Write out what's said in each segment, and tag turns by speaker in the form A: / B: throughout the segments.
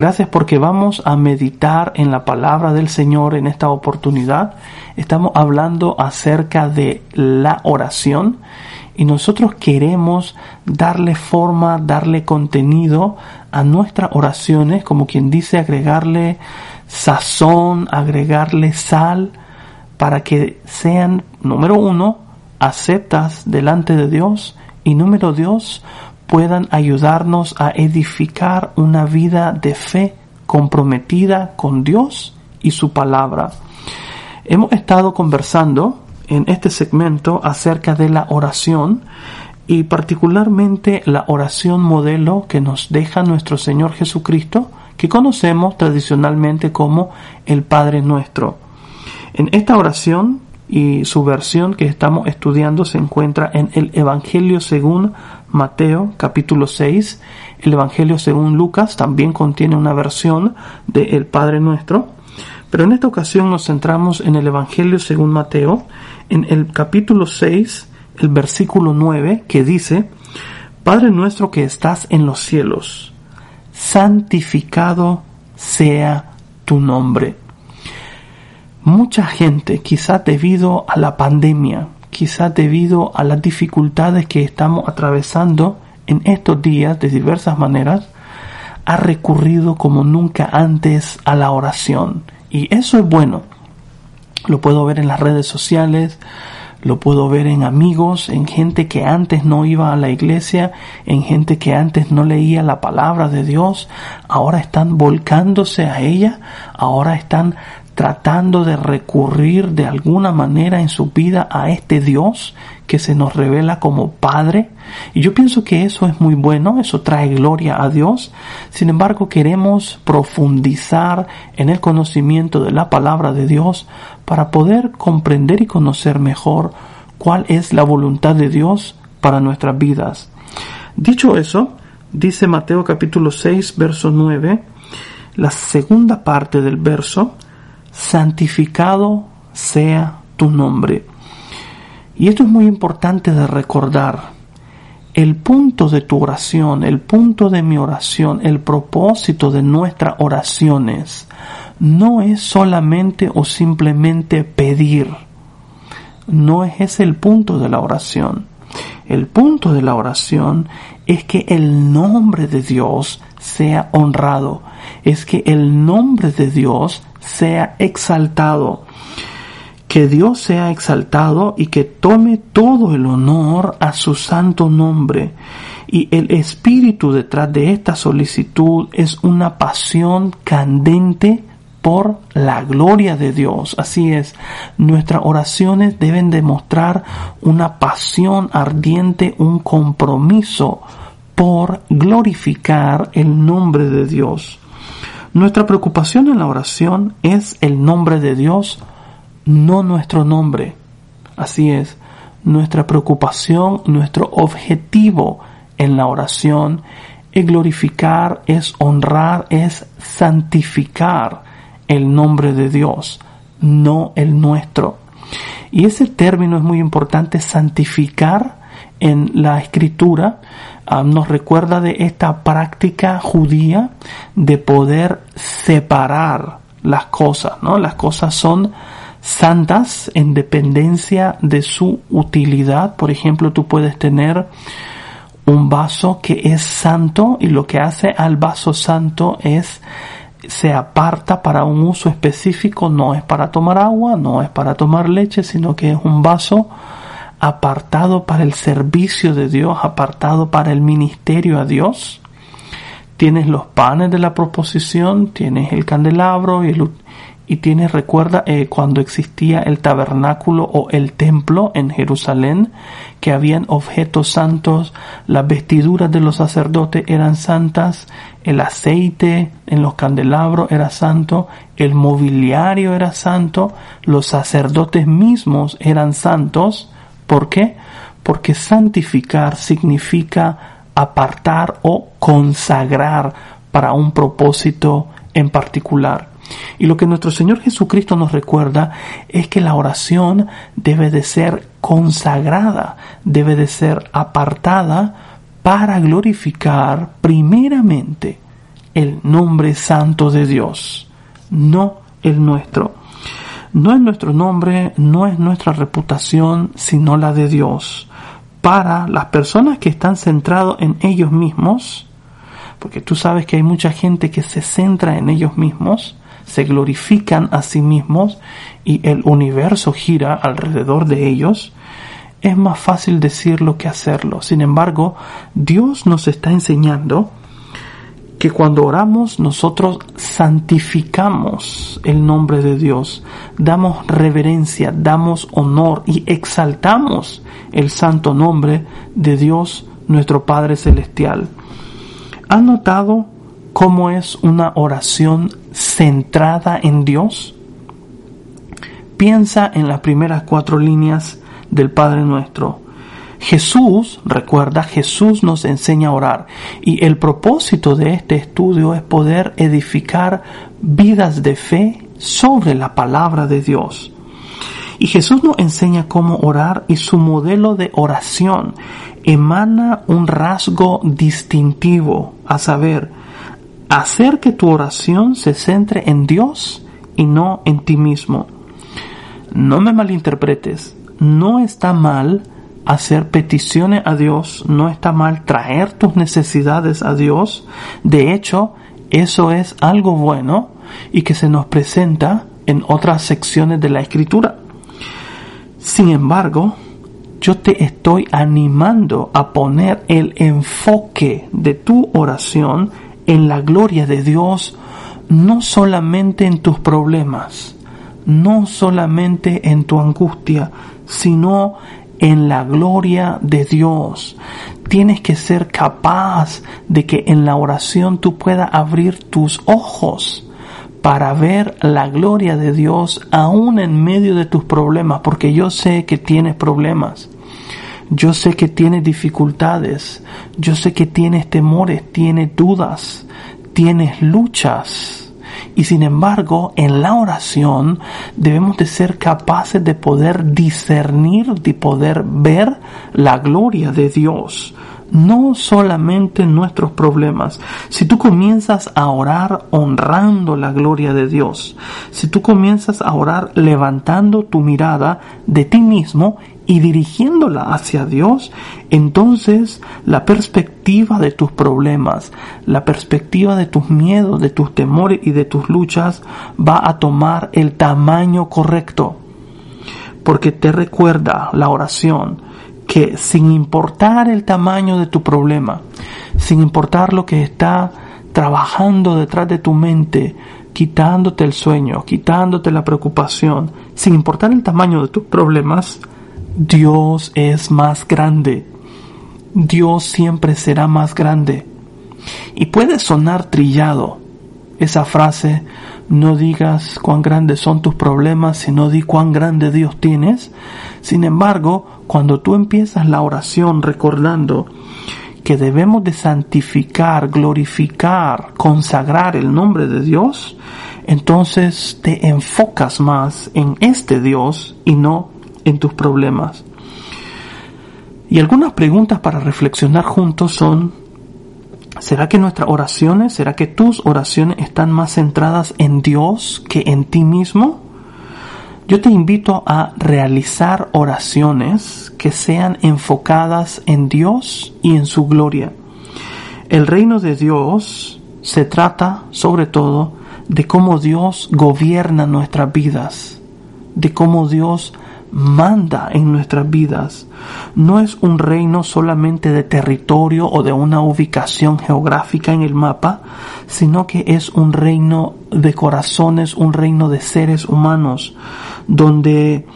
A: Gracias porque vamos a meditar en la palabra del Señor en esta oportunidad. Estamos hablando acerca de la oración y nosotros queremos darle forma, darle contenido a nuestras oraciones, como quien dice, agregarle sazón, agregarle sal, para que sean, número uno, aceptas delante de Dios y número dos, puedan ayudarnos a edificar una vida de fe comprometida con Dios y su palabra. Hemos estado conversando en este segmento acerca de la oración y particularmente la oración modelo que nos deja nuestro Señor Jesucristo, que conocemos tradicionalmente como el Padre Nuestro. En esta oración y su versión que estamos estudiando se encuentra en el Evangelio según Mateo capítulo 6. El Evangelio según Lucas también contiene una versión de El Padre Nuestro. Pero en esta ocasión nos centramos en el Evangelio según Mateo, en el capítulo 6, el versículo 9, que dice, Padre nuestro que estás en los cielos, santificado sea tu nombre Mucha gente, quizás debido a la pandemia, quizás debido a las dificultades que estamos atravesando en estos días de diversas maneras, ha recurrido como nunca antes a la oración. Y eso es bueno. Lo puedo ver en las redes sociales, lo puedo ver en amigos, en gente que antes no iba a la iglesia, en gente que antes no leía la palabra de Dios, ahora están volcándose a ella, ahora están tratando de recurrir de alguna manera en su vida a este Dios que se nos revela como Padre. Y yo pienso que eso es muy bueno, eso trae gloria a Dios. Sin embargo, queremos profundizar en el conocimiento de la palabra de Dios para poder comprender y conocer mejor cuál es la voluntad de Dios para nuestras vidas. Dicho eso, dice Mateo capítulo 6, verso 9, la segunda parte del verso, santificado sea tu nombre. Y esto es muy importante de recordar. El punto de tu oración, el punto de mi oración, el propósito de nuestras oraciones, no es solamente o simplemente pedir. No es ese el punto de la oración. El punto de la oración es que el nombre de Dios sea honrado, es que el nombre de Dios sea exaltado. Que Dios sea exaltado y que tome todo el honor a su santo nombre. Y el espíritu detrás de esta solicitud es una pasión candente por la gloria de Dios. Así es, nuestras oraciones deben demostrar una pasión ardiente, un compromiso por glorificar el nombre de Dios. Nuestra preocupación en la oración es el nombre de Dios, no nuestro nombre. Así es, nuestra preocupación, nuestro objetivo en la oración es glorificar, es honrar, es santificar el nombre de Dios, no el nuestro. Y ese término es muy importante, santificar en la escritura Ah, nos recuerda de esta práctica judía de poder separar las cosas, ¿no? Las cosas son santas en dependencia de su utilidad. Por ejemplo, tú puedes tener un vaso que es santo y lo que hace al vaso santo es se aparta para un uso específico, no es para tomar agua, no es para tomar leche, sino que es un vaso apartado para el servicio de Dios, apartado para el ministerio a Dios. Tienes los panes de la proposición, tienes el candelabro y, y tienes, recuerda, eh, cuando existía el tabernáculo o el templo en Jerusalén, que habían objetos santos, las vestiduras de los sacerdotes eran santas, el aceite en los candelabros era santo, el mobiliario era santo, los sacerdotes mismos eran santos. ¿Por qué? Porque santificar significa apartar o consagrar para un propósito en particular. Y lo que nuestro Señor Jesucristo nos recuerda es que la oración debe de ser consagrada, debe de ser apartada para glorificar primeramente el nombre santo de Dios, no el nuestro. No es nuestro nombre, no es nuestra reputación, sino la de Dios. Para las personas que están centrados en ellos mismos, porque tú sabes que hay mucha gente que se centra en ellos mismos, se glorifican a sí mismos y el universo gira alrededor de ellos, es más fácil decirlo que hacerlo. Sin embargo, Dios nos está enseñando que cuando oramos nosotros santificamos el nombre de Dios, damos reverencia, damos honor y exaltamos el santo nombre de Dios nuestro Padre Celestial. ¿Han notado cómo es una oración centrada en Dios? Piensa en las primeras cuatro líneas del Padre nuestro. Jesús, recuerda, Jesús nos enseña a orar y el propósito de este estudio es poder edificar vidas de fe sobre la palabra de Dios. Y Jesús nos enseña cómo orar y su modelo de oración emana un rasgo distintivo, a saber, hacer que tu oración se centre en Dios y no en ti mismo. No me malinterpretes, no está mal hacer peticiones a Dios, no está mal traer tus necesidades a Dios. De hecho, eso es algo bueno y que se nos presenta en otras secciones de la escritura. Sin embargo, yo te estoy animando a poner el enfoque de tu oración en la gloria de Dios, no solamente en tus problemas, no solamente en tu angustia, sino en la gloria de Dios. Tienes que ser capaz de que en la oración tú puedas abrir tus ojos para ver la gloria de Dios aún en medio de tus problemas, porque yo sé que tienes problemas. Yo sé que tienes dificultades, yo sé que tienes temores, tienes dudas, tienes luchas. Y sin embargo, en la oración debemos de ser capaces de poder discernir, de poder ver la gloria de Dios. No solamente nuestros problemas. Si tú comienzas a orar honrando la gloria de Dios, si tú comienzas a orar levantando tu mirada de ti mismo y dirigiéndola hacia Dios, entonces la perspectiva de tus problemas, la perspectiva de tus miedos, de tus temores y de tus luchas va a tomar el tamaño correcto. Porque te recuerda la oración que sin importar el tamaño de tu problema, sin importar lo que está trabajando detrás de tu mente, quitándote el sueño, quitándote la preocupación, sin importar el tamaño de tus problemas, Dios es más grande. Dios siempre será más grande. Y puede sonar trillado esa frase, no digas cuán grandes son tus problemas, sino di cuán grande Dios tienes. Sin embargo, cuando tú empiezas la oración recordando que debemos de santificar, glorificar, consagrar el nombre de Dios, entonces te enfocas más en este Dios y no en tus problemas. Y algunas preguntas para reflexionar juntos son, ¿será que nuestras oraciones, será que tus oraciones están más centradas en Dios que en ti mismo? Yo te invito a realizar oraciones que sean enfocadas en Dios y en su gloria. El reino de Dios se trata sobre todo de cómo Dios gobierna nuestras vidas, de cómo Dios manda en nuestras vidas. No es un reino solamente de territorio o de una ubicación geográfica en el mapa, sino que es un reino de corazones, un reino de seres humanos, donde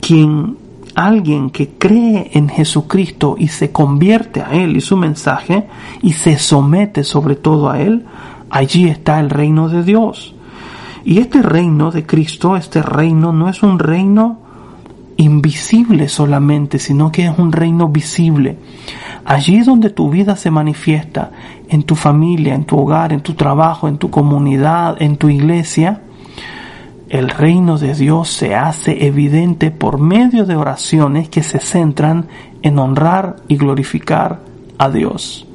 A: quien alguien que cree en Jesucristo y se convierte a Él y su mensaje y se somete sobre todo a Él, allí está el reino de Dios. Y este reino de Cristo, este reino no es un reino invisible solamente, sino que es un reino visible. Allí donde tu vida se manifiesta, en tu familia, en tu hogar, en tu trabajo, en tu comunidad, en tu iglesia, el reino de Dios se hace evidente por medio de oraciones que se centran en honrar y glorificar a Dios.